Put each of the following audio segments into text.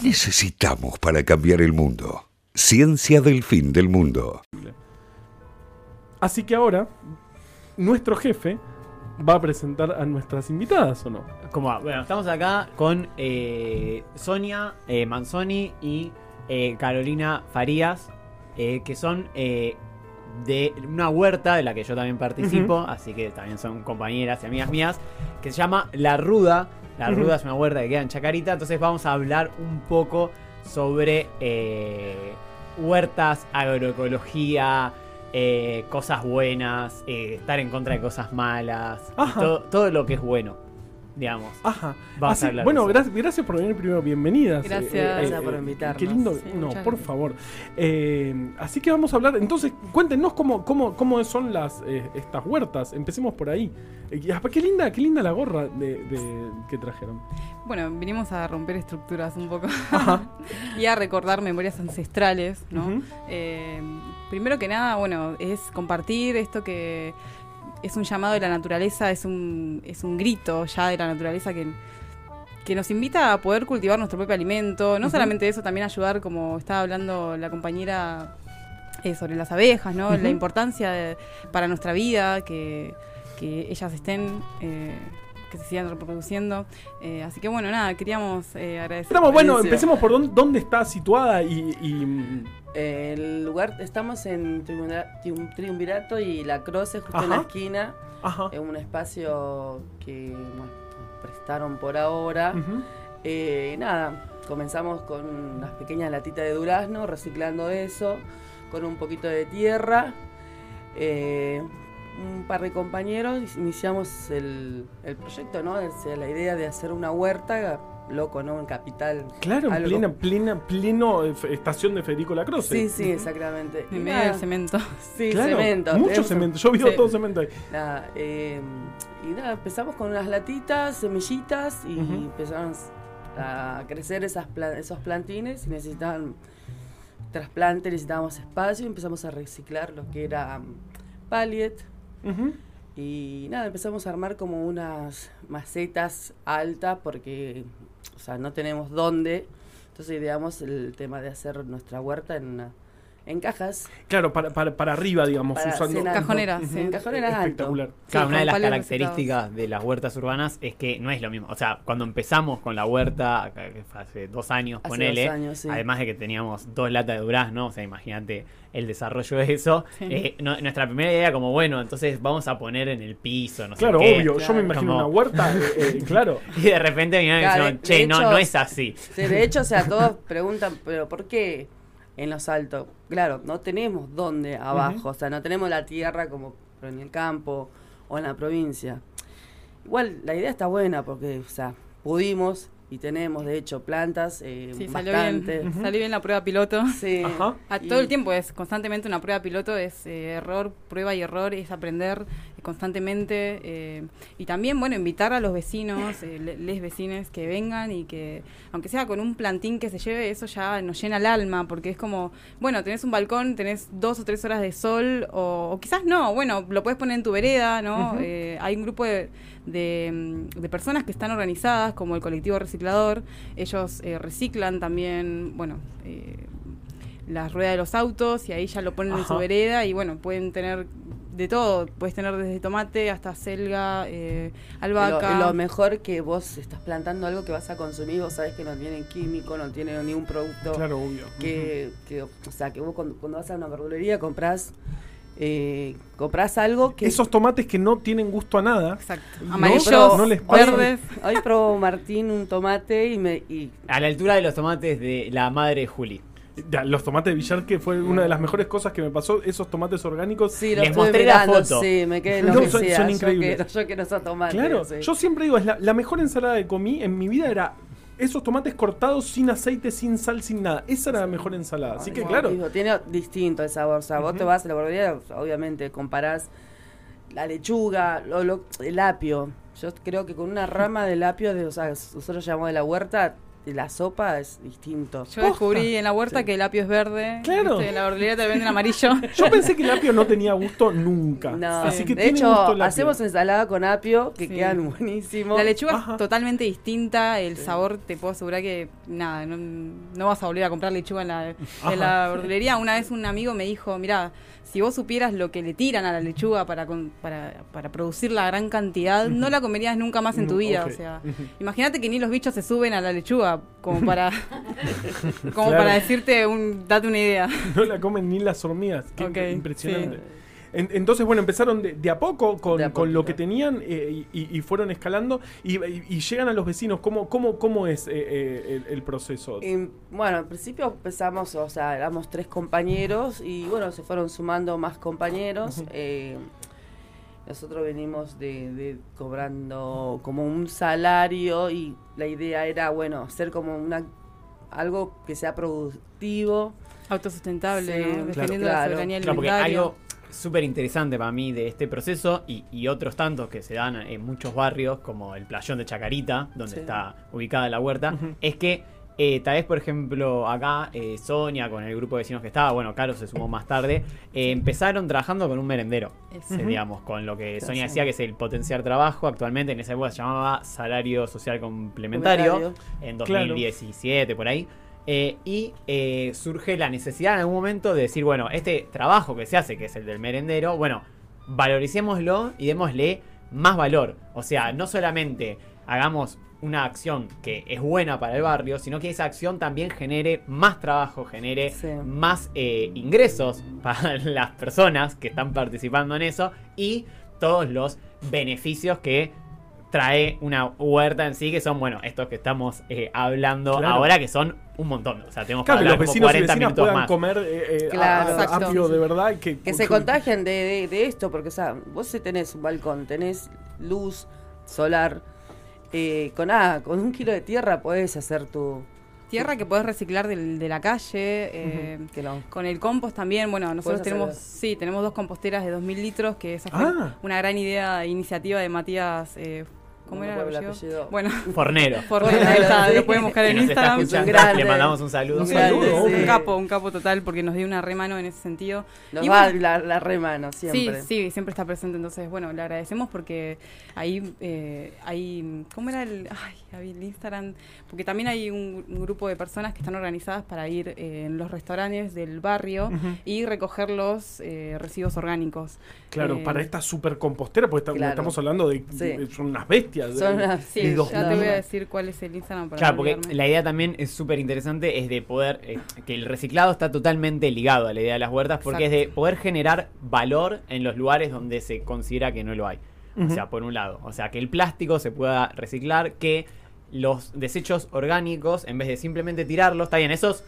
¿Qué necesitamos para cambiar el mundo? Ciencia del fin del mundo. Así que ahora, nuestro jefe va a presentar a nuestras invitadas, ¿o no? ¿Cómo va? Bueno, estamos acá con eh, Sonia eh, Manzoni y eh, Carolina Farías, eh, que son eh, de una huerta de la que yo también participo, así que también son compañeras y amigas mías, que se llama La Ruda. La. Ruda es una huerta que queda en Chacarita, entonces vamos a hablar un poco sobre eh, huertas, agroecología, eh, cosas buenas, eh, estar en contra de cosas malas, todo, todo lo que es bueno, digamos. Ajá. Así- a hablar bueno, gracias, gracias por venir primero, bienvenidas. Gracias. Gracias por invitarnos. Qué lindo. Sí, no, por gracias. favor. Eh, así que vamos a hablar. Entonces, cuéntenos cómo, cómo, cómo son las eh, estas huertas. Empecemos por ahí. Eh, ah, qué linda, qué linda la gorra de, de- que trajeron. Bueno, vinimos a romper estructuras un poco y a recordar memorias ancestrales, ¿no? Eh, primero que nada, bueno, es compartir esto que es un llamado de la naturaleza, es un, es un grito ya de la naturaleza que, que nos invita a poder cultivar nuestro propio alimento. No solamente eso, también ayudar, como estaba hablando la compañera eh, sobre las abejas, ¿no? La importancia de- para nuestra vida, que, que ellas estén... eh, que se sigan reproduciendo. Eh, así que bueno, nada, queríamos eh, agradecer. Estamos, bueno, empecemos por dónde, dónde está situada y. y, mm, El lugar, estamos en triunvira- triun- Triunvirato y La Croce, justo en la esquina. ajá. Es un espacio que bueno, nos prestaron por ahora. Eh, nada, comenzamos con unas pequeñas latitas de durazno, reciclando eso, con un poquito de tierra. Eh, un par de compañeros iniciamos el, el proyecto, ¿no? O sea, la idea de hacer una huerta, loco, ¿no? En Capital. Claro, en plena, plena, pleno eh, estación de Federico Lacroce. Sí, sí, exactamente. En Y medio del cemento. Sí, Claro, cemento. Mucho tenemos- cemento. Yo vi Sí. todo cemento ahí. Nada, eh, y nada, empezamos con unas latitas, semillitas y Ujú. empezaron a crecer esas pla- esos plantines y necesitaban trasplante, necesitábamos espacio y empezamos a reciclar lo que era um, pallet Y nada, empezamos a armar como unas macetas altas porque, o sea, no tenemos dónde, entonces ideamos el tema de hacer nuestra huerta en, una- en cajas. Claro, para, para, para arriba, digamos, Para usando. Cajoneras, sí. En cajoneras alto. Espectacular. Claro, Sí, una de las características de las huertas urbanas es que no es lo mismo. O sea, cuando empezamos con la huerta, que fue hace dos años, Hace ponele, dos años, sí. además de que teníamos dos latas de durazno, o sea, imagínate el desarrollo de eso. Sí. eh, no- nuestra primera idea como, bueno, entonces vamos a poner en el piso, no sé Claro, qué. obvio. Yo me imagino Como- una huerta. eh, eh, claro. Y de repente y Claro, dijeron, che, de no, hecho- no es así. Sí, de hecho, o sea, todos preguntan, pero ¿por qué en los altos? Claro, no tenemos dónde abajo, o sea, no tenemos la tierra como en el campo o en la provincia. Igual, la idea está buena porque, o sea, pudimos y tenemos, de hecho, plantas eh, Sí, salió bastante. bien. Salió bien la prueba piloto. Sí. Ajá. A Y- todo el tiempo es constantemente una prueba piloto, es eh, error, prueba y error, es aprender constantemente. eh, y también, bueno, invitar a los vecinos, eh, le- les vecines que vengan y que, aunque sea con un plantín que se lleve, eso ya nos llena el alma, porque es como, bueno, tenés un balcón, tenés dos o tres horas de sol, o, o quizás no, bueno, lo puedes poner en tu vereda, ¿no? Eh, hay un grupo de, de, mm, de personas que están organizadas, como el colectivo reciclador, ellos reciclan también, bueno, eh, las ruedas de los autos y ahí ya lo ponen en su vereda y bueno, pueden tener de todo, puedes tener desde tomate hasta selga, eh, albahaca. lo mejor que vos estás plantando algo que vas a consumir, vos sabés que no tiene químico, no tiene ningún producto. Claro, obvio. que, que, o sea, que vos cuando, cuando vas a una verdulería compras eh, compras algo que Esos tomates que no tienen gusto a nada. Exacto. No, Amarillos, no les verdes. hoy probó Martín un tomate y me y A la altura de los tomates de la madre Juli. Ya, Los tomates de Villar, que fue una de las mejores cosas que me pasó, esos tomates orgánicos. sí, lo Les mostré la foto. sí, me quedé No, son- son yo increíbles. quiero- Yo quiero esos tomates. Claro, sí. yo siempre digo, es la, la mejor ensalada que comí en mi vida era esos tomates cortados sin aceite, sin sal, sin nada. Esa era la mejor ensalada. Así que claro. digo, tiene distinto el sabor. O sea, vos te vas a la verdulería, obviamente comparás la lechuga, lo, lo- el apio. Yo creo que con una rama del apio, de, o sea, nosotros llamamos de la huerta, la sopa es distinto. Yo descubrí en la huerta que el apio es verde. Claro. En la verdulería te venden amarillo. Yo pensé que el apio no tenía gusto nunca. No, Así que de tiene hecho, gusto el apio. hacemos ensalada con apio que Sí. quedan buenísimos. La lechuga Ajá. es totalmente distinta, el sabor te puedo asegurar que nada, no, no vas a volver a comprar lechuga en la, en la verdulería. Una vez un amigo me dijo, mira, si vos supieras lo que le tiran a la lechuga para, con- para, para producir la gran cantidad, no la comerías nunca más en tu vida. O sea, Ujú. imagínate que ni los bichos se suben a la lechuga como para, como Claro. para decirte un, date una idea. No la comen ni las hormigas. Qué impresionante. sí. En- entonces, bueno, empezaron de, de a poco con, De a con lo que tenían eh, y, y fueron escalando y, y- y llegan a los vecinos. ¿Cómo, cómo, cómo es eh, eh, el, el proceso? Y, bueno, al principio empezamos, o sea, éramos tres compañeros y bueno, se fueron sumando más compañeros. eh, nosotros venimos de, de cobrando como un salario y la idea era, bueno, hacer como una algo que sea productivo. Autosustentable, Sí, ¿no? claro, defendiendo claro. la soberanía Claro, porque alimentaria. algo súper interesante para mí de este proceso y, y otros tantos que se dan en muchos barrios, como el playón de Chacarita, donde Sí. está ubicada la huerta, es que eh, tal vez, por ejemplo, acá eh, Sonia con el grupo de vecinos que estaba, bueno, Caro se sumó más tarde, eh, empezaron trabajando con un merendero, digamos, con lo que Sonia decía que es el potenciar trabajo, actualmente en esa época se llamaba salario social complementario, Complementario. en Claro. 2017 por ahí. Eh, y eh, surge la necesidad en algún momento de decir, bueno, este trabajo que se hace, que es el del merendero, bueno, valoricémoslo y démosle más valor. O sea, no solamente hagamos una acción que es buena para el barrio, sino que esa acción también genere más trabajo, genere Sí. más eh, ingresos para las personas que están participando en eso y todos los beneficios que trae una huerta en sí, que son, bueno, estos que estamos eh, hablando Claro. ahora, que son un montón. O sea, tenemos Claro, que que los hablar como vecinos y 40 vecinas minutos puedan más. comer eh, eh, Claro. a- a- Exacto. apio de verdad. Que, Que se contagian de, de- de esto, porque o sea, vos si tenés un balcón, tenés luz solar, eh, con nada, con un kilo de tierra podés hacer tu... Tierra que podés reciclar del- de la calle. eh, que no. Con el compost también, bueno, nosotros tenemos, sí, tenemos dos composteras de 2000 litros, que esa fue Ah. una gran idea, iniciativa de Matías, eh, ¿cómo No era el apellido? Bueno, Fornero. Fornero, ahí está, lo pueden buscar en Instagram. le mandamos un saludo. Un saludo, capo, un capo total, porque nos dio una remano en ese sentido. Nos Y va bueno, la, la remano siempre. Sí, sí, siempre está presente. Entonces, bueno, le agradecemos porque ahí eh, hay. ¿Cómo era el.? Ay, el Instagram. Porque también hay un, un grupo de personas que están organizadas para ir eh, en los restaurantes del barrio y recoger los eh, residuos orgánicos. Claro, Eh, para esta super compostera, porque está- Claro. estamos hablando de, Sí. de- son unas bestias. Son de- unas- Sí, de dos ya te voy a decir cuál es el Instagram para Claro, porque olvidarme. la idea también es súper interesante, es de poder, eh, que el reciclado está totalmente ligado a la idea de las huertas, porque es de poder generar valor en los lugares donde se considera que no lo hay. O sea, por un lado, o sea, que el plástico se pueda reciclar, que los desechos orgánicos, en vez de simplemente tirarlos, está bien, esos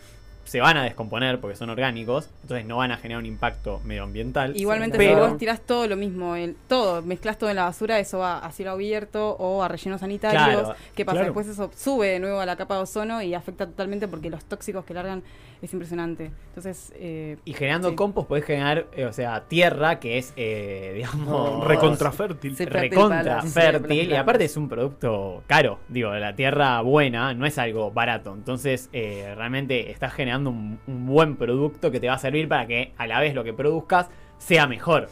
se van a descomponer porque son orgánicos, entonces no van a generar un impacto medioambiental. Igualmente, Sí, si pero- vos tirás todo lo mismo, el, todo, mezclas todo en la basura, eso va a cielo abierto o a rellenos sanitarios. Claro, ¿Qué pasa? claro. Después eso sube de nuevo a la capa de ozono y afecta totalmente porque los tóxicos que largan es impresionante. Entonces, eh, Y generando Sí. compost podés generar, eh, o sea, tierra que es, eh, digamos... recontrafértil. Sí. fértil recontra para las- fértil para las y aparte es un producto caro. Digo, la tierra buena no es algo barato. Entonces, eh, realmente estás generando un, un buen producto que te va a servir para que a la vez lo que produzcas sea mejor.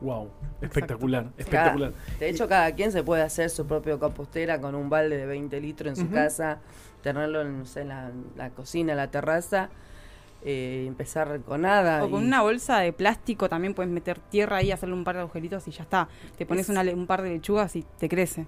Wow, espectacular, espectacular. de hecho, cada quien se puede hacer su propio compostera con un balde de 20 litros en su casa, tenerlo en, no sé, en la, la cocina, en la terraza, eh, empezar con nada. o con y- una bolsa de plástico también puedes meter tierra ahí, hacerle un par de agujeritos y ya está. Te pones Es- una un par de lechugas y te crece.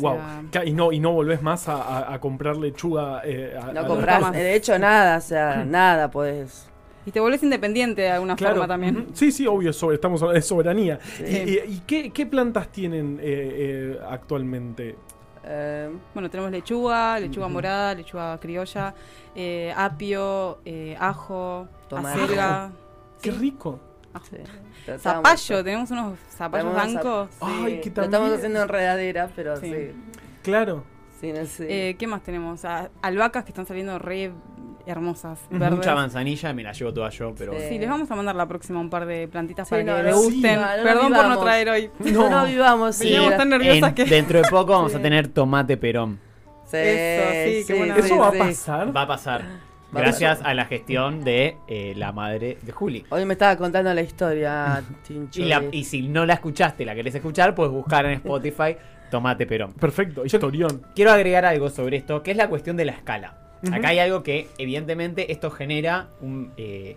Wow. sea, Y no, y no volvés más a, a- a comprar lechuga. eh, a- No compras, más. de hecho, nada, o sea, nada podés. y te volvés independiente de alguna Claro. forma también. Sí, sí, obvio, sobre, estamos hablando de soberanía. Sí. ¿Y, y- y qué, qué plantas tienen eh, eh, actualmente? Eh, Bueno, tenemos lechuga, lechuga morada, lechuga criolla, eh, apio, eh, ajo, Tomate. acelga, Qué sí, rico. Sí, Zapallo, tenemos unos zapallos blancos. zap- Ay, que lo estamos también- haciendo enredadera, pero Sí. sí. Claro. Sí, no sé. Eh, ¿Qué más tenemos? Ah, albahacas que están saliendo re hermosas, verdes. Mucha manzanilla, me la llevo toda yo, pero... Sí. Sí, les vamos a mandar la próxima un par de plantitas Sí, para no, que no, le sí, gusten. no, no Perdón por no traer hoy. no, no vivamos, sí. Tan nerviosas En- que... Dentro de poco vamos Sí. a tener tomate perón. Sí, Eso, sí, qué buena ¿Eso va a pasar? Va a pasar. Gracias a la gestión de eh, la madre de Juli. Hoy me estaba contando la historia, Tincho. Y, la- de- y si no la escuchaste y la querés escuchar, puedes buscar en Spotify Tomate Perón. Perfecto, historión. Quiero agregar algo sobre esto, que es la cuestión de la escala. Acá hay algo que, evidentemente, esto genera un eh,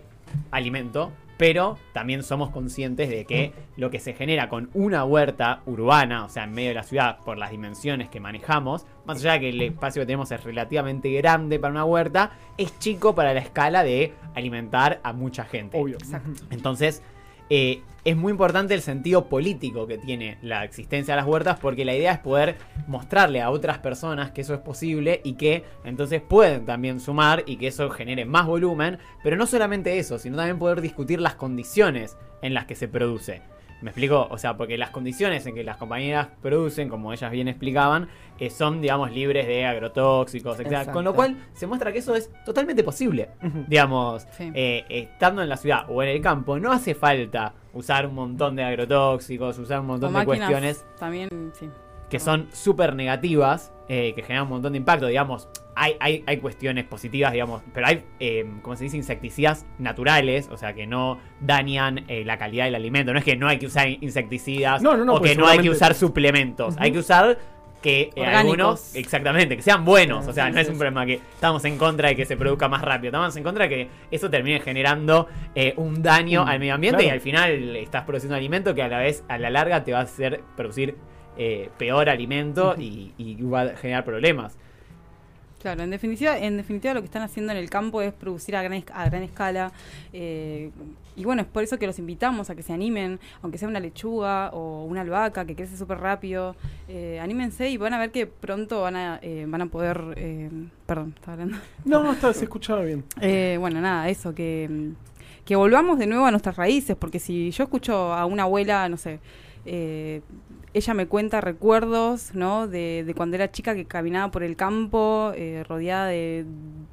alimento, pero también somos conscientes de que lo que se genera con una huerta urbana, o sea, en medio de la ciudad, por las dimensiones que manejamos, más allá de que el espacio que tenemos es relativamente grande para una huerta, es chico para la escala de alimentar a mucha gente. Obvio. Exacto. Entonces, eh, es muy importante el sentido político que tiene la existencia de las huertas porque la idea es poder mostrarle a otras personas que eso es posible y que entonces pueden también sumar y que eso genere más volumen, pero no solamente eso, sino también poder discutir las condiciones en las que se produce. ¿Me explico? O sea, porque las condiciones en que las compañeras producen, como ellas bien explicaban, eh, son, digamos, libres de agrotóxicos, etc. Con lo cual se muestra que eso es totalmente posible. Digamos, Sí. eh, estando en la ciudad o en el campo, no hace falta usar un montón de agrotóxicos, usar un O montón de cuestiones también, sí. que son súper negativas, eh, que generan un montón de impacto, digamos. Hay, hay, hay cuestiones positivas, digamos, pero hay, eh, como se dice, insecticidas naturales, o sea, que no dañan eh, la calidad del alimento. No es que no hay que usar insecticidas No, no, no, o pues que no hay que usar suplementos. Hay que usar que eh, algunos, exactamente, que sean buenos. O sea, no es un problema que estamos en contra de que se produzca más rápido. Estamos en contra de que eso termine generando eh, un daño Mm, al medio ambiente y al final estás produciendo alimento que a la vez, a la larga, te va a hacer producir eh, peor alimento y, y va a generar problemas. Claro, en definitiva, en definitiva lo que están haciendo en el campo es producir a gran, a gran escala. Y bueno, es por eso que los invitamos a que se animen, aunque sea una lechuga o una albahaca que crece súper rápido. eh, anímense y van a ver que pronto van a, eh, van a poder... eh, perdón, estaba hablando. No, no, está, se escuchaba bien. Bueno, nada, eso, que, que volvamos de nuevo a nuestras raíces, porque si yo escucho a una abuela, no sé, eh, ella me cuenta recuerdos, ¿no? De, de cuando era chica que caminaba por el campo eh, rodeada de,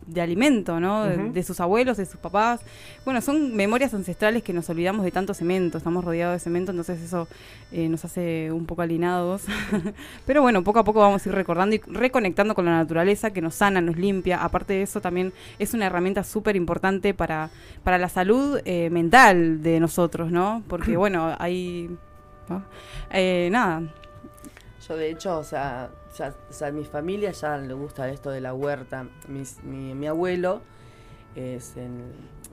de alimento, ¿no? De- sus abuelos, de sus papás. Bueno, son memorias ancestrales que nos olvidamos de tanto cemento, estamos rodeados de cemento, entonces eso eh, nos hace un poco alienados. Pero bueno, poco a poco vamos a ir recordando y reconectando con la naturaleza que nos sana, nos limpia. Aparte de eso, también es una herramienta súper importante para, para la salud eh, mental de nosotros, ¿no? Porque bueno, hay... ¿no? Eh, nada, Yo de hecho, o sea, ya, o sea, a mi familia ya le gusta esto de la huerta. Mis- mi, mi abuelo es en,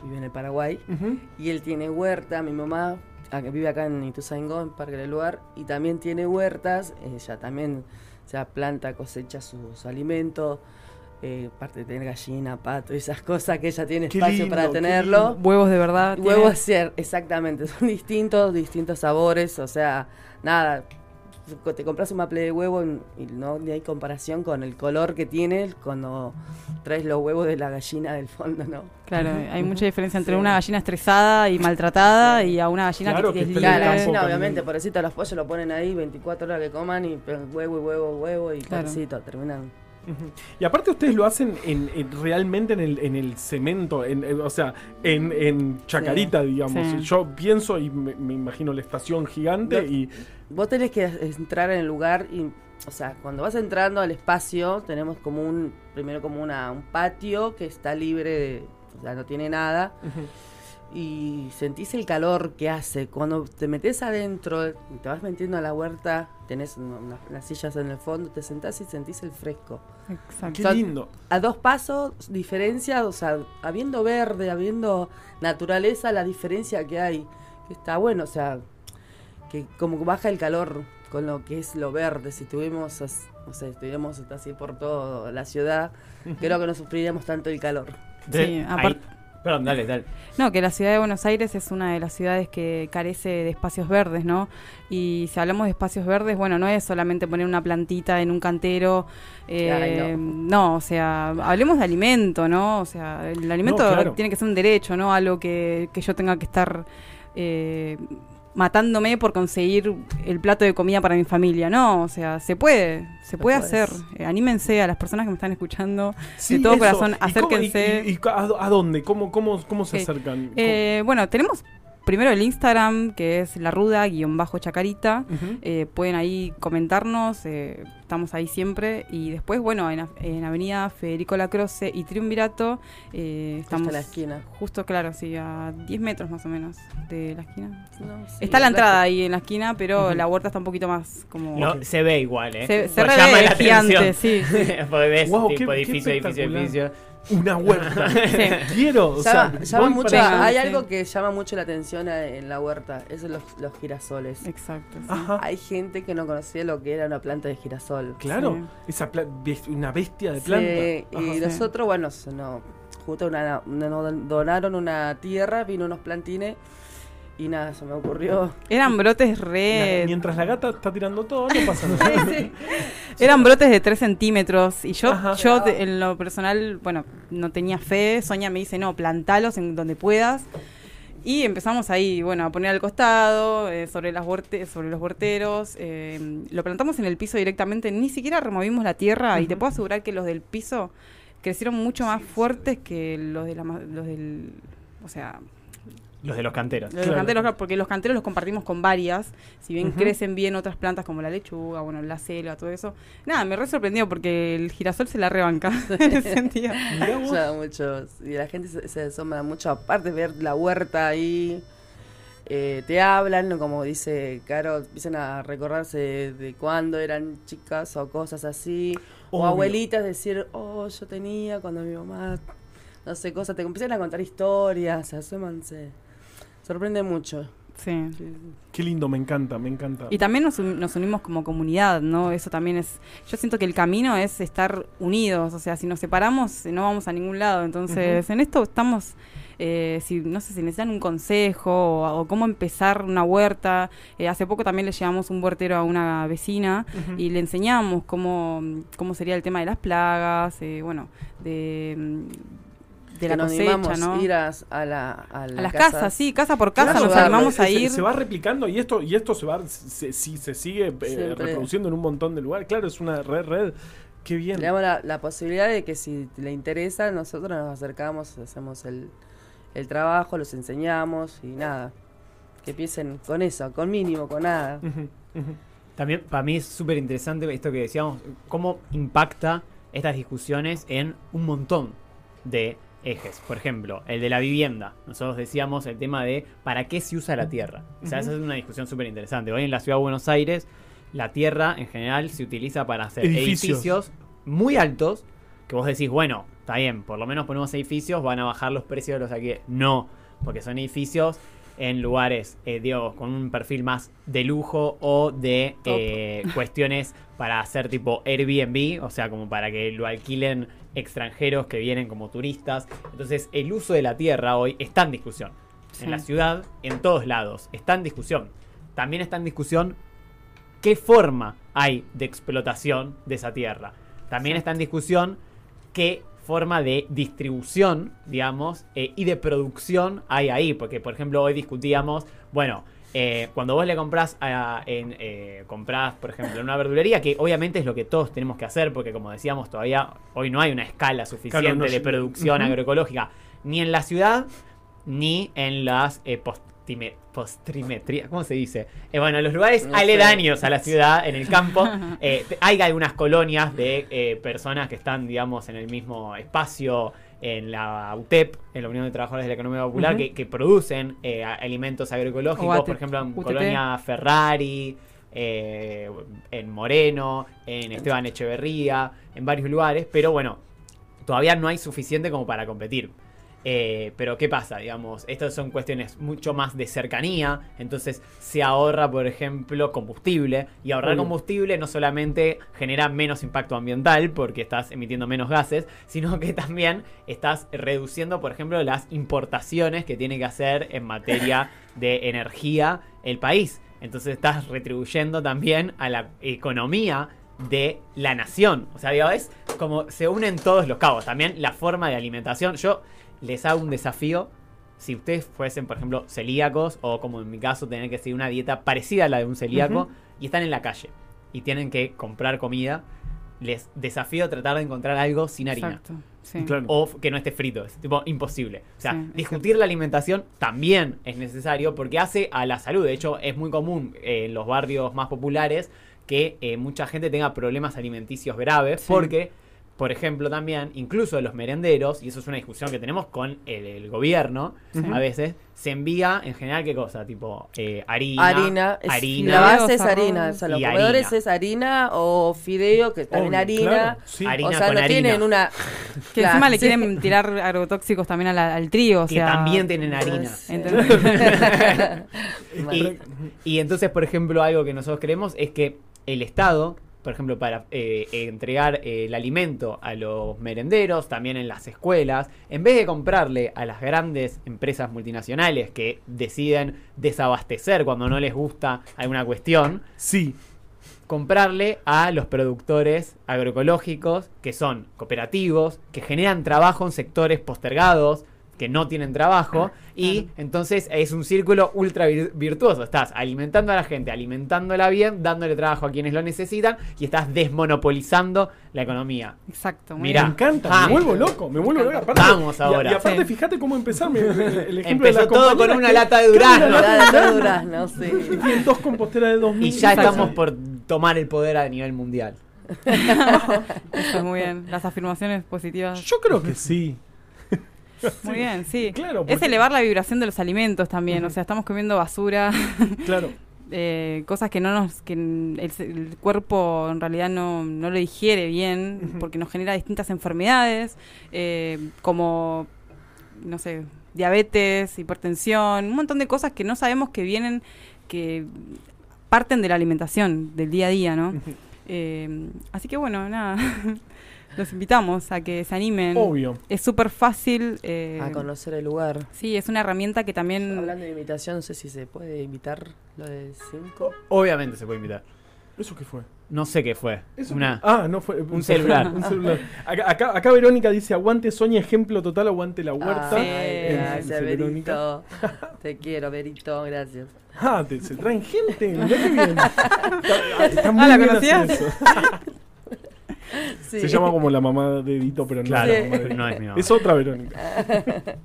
vive en el Paraguay Ujú. y él tiene huerta. Mi mamá vive acá en Ituzaingó, en Parque del Lugar, y también tiene huertas. Ella también o sea, planta, cosecha sus alimentos. Eh, aparte de tener gallina, pato, esas cosas que ella tiene Qué espacio lindo, para tenerlo. huevos de verdad. tiene- Huevos, cier- exactamente, son distintos, distintos sabores, o sea, nada, te compras un maple de huevo y no ni hay comparación con el color que tiene cuando traes los huevos de la gallina del fondo, ¿no? Claro, hay mucha diferencia entre Sí. una gallina estresada y maltratada Sí. y a una gallina Claro, que, que es la gallina obviamente, pobrecito, los pollos lo ponen ahí 24 horas que coman y pe- huevo y huevo, huevo y Claro. terminan. Y aparte ustedes lo hacen en, en- realmente en el, en el cemento, en, en- o sea, en, en Chacarita, digamos. Sí. Yo pienso y me, me imagino la estación gigante No. y... Vos tenés que entrar en el lugar y, o sea, cuando vas entrando al espacio, tenemos como un, primero como una, un patio que está libre de, o sea, no tiene nada. Y sentís el calor que hace. Cuando te metes adentro y te vas metiendo a la huerta, tenés una- una- unas sillas en el fondo, te sentás y sentís el fresco. Exacto. Qué lindo. A dos pasos, diferencia, o sea, habiendo verde, habiendo naturaleza, la diferencia que hay. Que está bueno, o sea, que como que baja el calor con lo que es lo verde. Si tuvimos, as- no sé, estuviéramos así por toda la ciudad, creo que no sufriríamos tanto el calor. Sí, aparte- Perdón, dale, dale. No, que la ciudad de Buenos Aires es una de las ciudades que carece de espacios verdes, ¿no? Y si hablamos de espacios verdes, bueno, no es solamente poner una plantita en un cantero. eh, Ay, no. o sea, hablemos de alimento, ¿no? O sea, el alimento No, claro. tiene que ser un derecho, ¿no? Algo que, que yo tenga que estar eh, matándome por conseguir el plato de comida para mi familia. No, o sea, se puede, se puede hacer. Eh, anímense a las personas que me están escuchando. Sí, todo eso. corazón, ¿Y cómo- acérquense. ¿Y, y- y a, a dónde? ¿Cómo, cómo, cómo se acercan? Eh, bueno, tenemos primero el Instagram, que es la ruda guion bajo chacarita. Ujú. Eh, pueden ahí comentarnos, eh, estamos ahí siempre. Y después, bueno, en, en Avenida Federico Lacroce y Triunvirato, eh, estamos a la esquina. Justo, claro, sí, a 10 metros más o menos de la esquina. No, sí, está la entrada ahí en la esquina, pero la huerta está un poquito más como... No, se ve igual, ¿eh? Se, se Pues re llama ve la gigante, atención. sí. Porque ves qué- tipo qué edificio, edificio, espectacular. edificio. Una huerta. Sí. Quiero, o sea, Llama, mucho, hay Sí. algo que llama mucho la atención a- en la huerta, esos son los, los girasoles. Exacto. sí. Hay gente que no conocía lo que era una planta de girasol. Claro, Sí. esa una bestia de Sí, planta. y Ajá. Nosotros, bueno, se no, justo una, una- nos donaron una tierra, vino unos plantines y nada, se me ocurrió. Eran brotes La- re... mientras la gata está tirando todo, no pasa nada. Eran brotes de 3 centímetros. Y yo, Ajá. yo en lo personal, bueno, no tenía fe. Sonia me dice, no, plantalos en donde puedas. Y empezamos ahí, bueno, a poner al costado, eh, sobre, las sobre los huerteros. eh, lo plantamos en el piso directamente, ni siquiera removimos la tierra. Y te puedo asegurar que los del piso crecieron mucho más fuertes que los, de la, ma- los del... O sea, Los de los canteros. los Claro. canteros, claro, porque los canteros los compartimos con varias. Si bien crecen bien otras plantas como la lechuga, bueno, la selva, todo eso. Nada, me re sorprendió porque el girasol se la rebanca en ese sentido. Y la gente se, se asombra mucho, aparte de ver la huerta ahí, eh, te hablan, como dice Caro, empiezan a recordarse de, de cuando eran chicas o cosas así, o abuelitas decir, oh, yo tenía cuando mi mamá, no sé, cosas, te empiezan a contar historias, asómanse, sorprende mucho. Sí. Qué lindo, me encanta, me encanta. Y también nos, un- nos unimos como comunidad, ¿no? Eso también es... Yo siento que el camino es estar unidos, o sea, si nos separamos eh, no vamos a ningún lado. Entonces, en esto estamos... eh, si no sé si necesitan un consejo o, o cómo empezar una huerta. Eh, hace poco también le llevamos un huertero a una vecina y le enseñamos cómo, cómo sería el tema de las plagas, eh, bueno, de, de Que la nos cosecha, ¿no? ir a, a la, a la a las casa. casas, sí, casa por casa Claro, nos claro, animamos a se, ir. se va replicando y esto y esto se va se, si se sigue eh, reproduciendo en un montón de lugares. Claro, es una red red. Qué bien. Le damos la, la posibilidad de que si le interesa, nosotros nos acercamos, hacemos el, el trabajo, los enseñamos y nada. Que empiecen con eso, con mínimo, con nada. También para mí es súper interesante esto que decíamos, cómo impacta estas discusiones en un montón de ejes. Por ejemplo, el de la vivienda. Nosotros decíamos el tema de para qué se usa la tierra. O sea, esa es una discusión súper interesante. Hoy en la ciudad de Buenos Aires, la tierra en general se utiliza para hacer Edificios. edificios, muy altos, que vos decís, bueno, está bien, por lo menos ponemos edificios, van a bajar los precios de los aquí. No, porque son edificios en lugares, eh, digo, con un perfil más de lujo o de eh, cuestiones para hacer tipo Airbnb, o sea, como para que lo alquilen extranjeros que vienen como turistas. Entonces, el uso de la tierra hoy está en discusión. Sí. En la ciudad, en todos lados, está en discusión. También está en discusión qué forma hay de explotación de esa tierra. También está en discusión qué forma de distribución, digamos, eh, y de producción hay ahí. Porque, por ejemplo, hoy discutíamos, bueno, eh, cuando vos le comprás, a- en, eh, comprás, por ejemplo, en una verdulería, que obviamente es lo que todos tenemos que hacer, porque como decíamos, todavía hoy no hay una escala suficiente Claro, no de producción agroecológica, ni en la ciudad, ni en las eh, postime- postrimetrías, ¿cómo se dice? Eh, bueno, en los lugares No sé. aledaños a la ciudad, en el campo, eh, hay algunas colonias de eh, personas que están, digamos, en el mismo espacio, en la UTEP, en la Unión de Trabajadores de la Economía Popular, que, que producen eh, alimentos agroecológicos, por ejemplo, en UTP. Colonia Ferrari, eh, en Moreno, en Esteban Echeverría, en varios lugares, pero bueno, todavía no hay suficiente como para competir. Eh, pero ¿qué pasa? Digamos, estas son cuestiones mucho más de cercanía, entonces se ahorra, por ejemplo, combustible, y ahorrar combustible no solamente genera menos impacto ambiental, porque estás emitiendo menos gases, sino que también estás reduciendo, por ejemplo, las importaciones que tiene que hacer en materia de energía el país. Entonces estás retribuyendo también a la economía de la nación. O sea, digo, es como se unen todos los cabos. También la forma de alimentación. Yo les hago un desafío. Si ustedes fuesen, por ejemplo, celíacos, o como en mi caso, tener que seguir una dieta parecida a la de un celíaco, y están en la calle y tienen que comprar comida, les desafío a tratar de encontrar algo sin harina. Exacto. Sí. Claro. o que no esté frito. Es tipo imposible. O sea, Sí, discutir la alimentación también es necesario porque hace a la salud. De hecho, es muy común eh, en los barrios más populares que eh, mucha gente tenga problemas alimenticios graves Sí. porque, por ejemplo, también, incluso los merenderos, y eso es una discusión que tenemos con el, el gobierno a veces, se envía en general qué cosa, tipo eh, harina, Harina, es- harina, la base es harina, o sea, los comedores harina. es harina o fideo, que también Obvio, harina. claro, sí. Harina o sea, con no harina. tienen una. Que Claro, encima le sí. quieren tirar agrotóxicos también a la- al trigo. O que sea, también tienen harina. Y, y entonces, por ejemplo, algo que nosotros creemos es que el Estado, por ejemplo, para eh, entregar eh, el alimento a los merenderos, también en las escuelas, en vez de comprarle a las grandes empresas multinacionales que deciden desabastecer cuando no les gusta alguna cuestión, Sí, comprarle a los productores agroecológicos que son cooperativos, que generan trabajo en sectores postergados, que no tienen trabajo, y entonces es un círculo ultra vir- virtuoso. Estás alimentando a la gente, alimentándola bien, dándole trabajo a quienes lo necesitan, y estás desmonopolizando la economía. Exacto. muy Mirá. me encanta, Ah. me vuelvo loco, me vuelvo loco. Aparte- Vamos ahora. Y, aparte, Sí. fíjate cómo empezar. el ejemplo de Empezó la todo con una que- lata de durazno. una lata de durazno. sí. Y tienen dos composteras de 2000. Y ya estamos por tomar el poder a nivel mundial. Eso es muy bien. Las afirmaciones positivas. Yo creo que sí. Muy bien, sí. Claro, Es elevar la vibración de los alimentos también. O sea, estamos comiendo basura, Claro. eh, cosas que no nos, que el, el cuerpo en realidad no, no lo digiere bien, porque nos genera distintas enfermedades, eh, como, no sé, diabetes, hipertensión, un montón de cosas que no sabemos que vienen, que parten de la alimentación, del día a día, ¿no? Eh, así que bueno, nada, los invitamos a que se animen. Obvio. Es súper fácil. eh, A conocer el lugar. Sí, es una herramienta que también... Hablando de invitación, no sé si se puede invitar lo de 5. Obviamente se puede invitar. ¿Eso qué fue? No sé qué fue. Eso- Una, Ah, no fue. Un celular. un celular. Acá, acá, acá Verónica dice: Aguante Soña, ejemplo total, aguante la huerta. Sí. Eh, gracias, Verónica. Verito. Te quiero, Verito, gracias. Ah, te- se traen gente. Mirá qué bien. Está, está muy Ah, ¿la bien conocías? Sí. Se llama como la mamá de Dito, pero no, Claro, es la mamá de no es mi mamá. Es otra Verónica.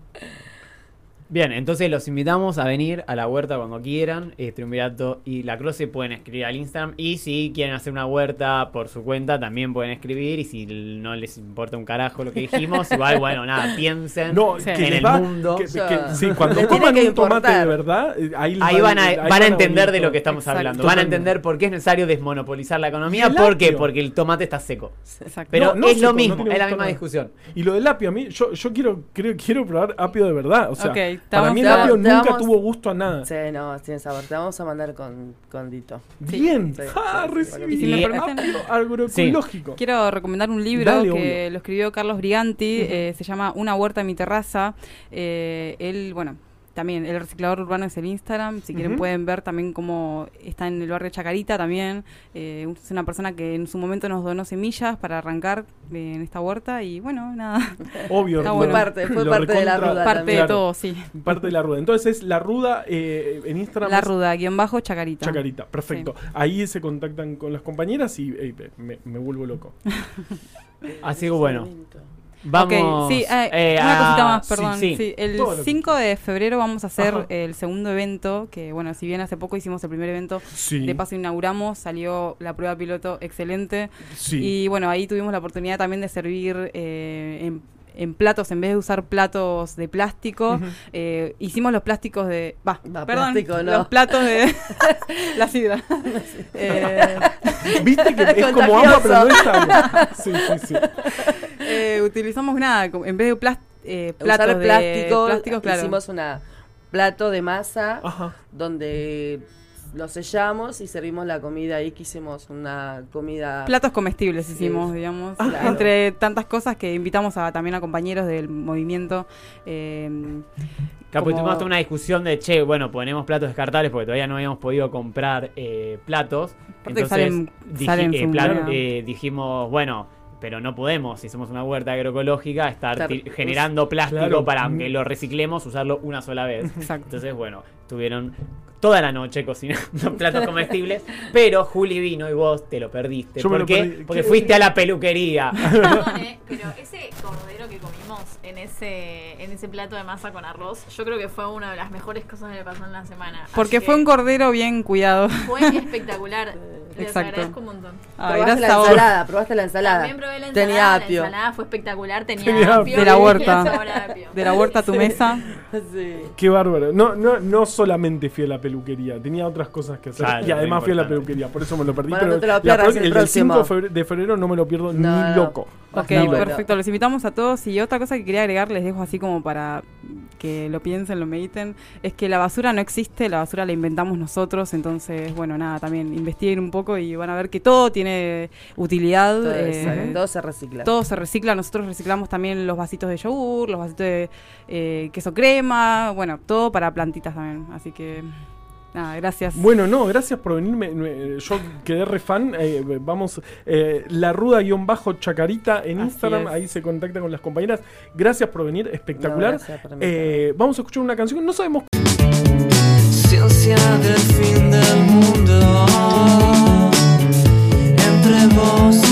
Bien, entonces los invitamos a venir a la huerta cuando quieran. Eh, Triunvirato y La Croce pueden escribir al Instagram. Y si quieren hacer una huerta por su cuenta, también pueden escribir. Y si no les importa un carajo lo que dijimos, igual, bueno, nada, piensen No, que en el va- mundo. que- Ya. que- sí, cuando coman un tomate de verdad, eh, ahí, van a, ahí van a entender de lo que estamos Exacto. hablando. Van a entender por qué es necesario desmonopolizar la economía. ¿Por qué? Porque el tomate está seco. Exacto. Pero No, no es seco, lo mismo, es la misma nada. discusión. Y lo del apio, a mí, yo, yo quiero, creo, quiero probar apio de verdad. O sea, para mí el apio te nunca vamos- tuvo gusto a nada. Sí, no, tiene sabor. Te vamos a mandar con, con Dito. Bien. Sí, ah, sí, sí, recibí. Y si me Y- permiten- apio agroecológico. Quiero recomendar un libro Dale, que obvio. lo escribió Carlos Briganti, eh, se llama Una huerta en mi terraza. Eh, él, bueno, también el reciclador urbano es el Instagram, si quieren pueden ver también cómo está en el barrio Chacarita también. Eh, es una persona que en su momento nos donó semillas para arrancar eh, en esta huerta y bueno, nada, Obvio. Lo- bueno. Fue parte, fue lo parte de la ruda parte también. de todo, sí. Parte de la ruda. Entonces es la ruda eh, en Instagram. La ruda, guion bajo Chacarita. Chacarita, perfecto. Ahí se contactan con las compañeras y eh, me, me vuelvo loco. Así que bueno, vamos. Ok, sí, eh, eh, una cosita más, perdón. sí. Sí, el Todo lo que- 5 de febrero vamos a hacer Ajá. el segundo evento, que bueno, si bien hace poco hicimos el primer evento, Sí. de paso inauguramos, salió la prueba piloto excelente. sí. Y bueno, ahí tuvimos la oportunidad también de servir eh, en, en platos, en vez de usar platos de plástico, eh, hicimos los plásticos de... Va, perdón, plástico, no. los platos de... la sidra. Eh, Viste que es como agua, pero no es agua. Sí, sí, sí. eh, utilizamos nada, en vez de plas- eh, Usar platos de plástico, plásticos, claro. hicimos una plato de masa Ajá. donde lo sellamos y servimos la comida ahí que hicimos una comida Platos comestibles Sí. hicimos, digamos, Claro. entre tantas cosas que invitamos a, también a compañeros del movimiento. eh, Capo, como- tuvimos toda una discusión de, che, bueno, ponemos platos descartables porque todavía no habíamos podido comprar eh, platos. Aparte que Entonces salen- eh, eh, dijimos, bueno, pero no podemos, si somos una huerta agroecológica, estar generando plástico Claro. para aunque lo reciclemos, usarlo una sola vez. Exacto. Entonces, bueno, estuvieron toda la noche cocinando platos comestibles, pero Juli vino y vos te lo perdiste. Yo me ¿Por lo qué? perdí. Porque ¿Qué? fuiste a la peluquería. Perdón, eh, pero ese cordero que comimos en ese, en ese plato de masa con arroz, yo creo que fue una de las mejores cosas que me pasó en la semana. Porque que fue un cordero bien cuidado. Fue espectacular. Les Exacto. agradezco un montón. Ay, probaste gracias la a vos. ensalada, probaste la ensalada. También probé la ensalada. Tenía apio. La ensalada fue espectacular. Tenía, Tenía apio. De la huerta. apio. De la huerta a tu mesa. Sí. Qué bárbaro. No, no, no solamente fui a la peluquería, tenía otras cosas que hacer. Claro, y además fui a la peluquería, por eso me lo perdí. Bueno, pero no te lo pierdas el el próximo. 5 de febrero, no me lo pierdo No, ni no. loco. Ok, bueno. perfecto. Los invitamos a todos. Y otra cosa que quería agregar, les dejo así como para que lo piensen, lo mediten, es que la basura no existe, la basura la inventamos nosotros. Entonces, bueno, nada, también investiguen un poco y van a ver que todo tiene utilidad. Todo, eh, todo se recicla. todo se recicla. Nosotros reciclamos también los vasitos de yogur, los vasitos de eh, queso crema, bueno, todo para plantitas también. Así que, nada, gracias. Bueno, no, gracias por venirme. me- Yo quedé re fan. eh, vamos, eh, la ruda-chacarita en Así Instagram. es. Ahí se contacta con las compañeras. Gracias por venir, espectacular. No. Eh, vamos a escuchar una canción. No sabemos Ciencia del fin del mundo entre vos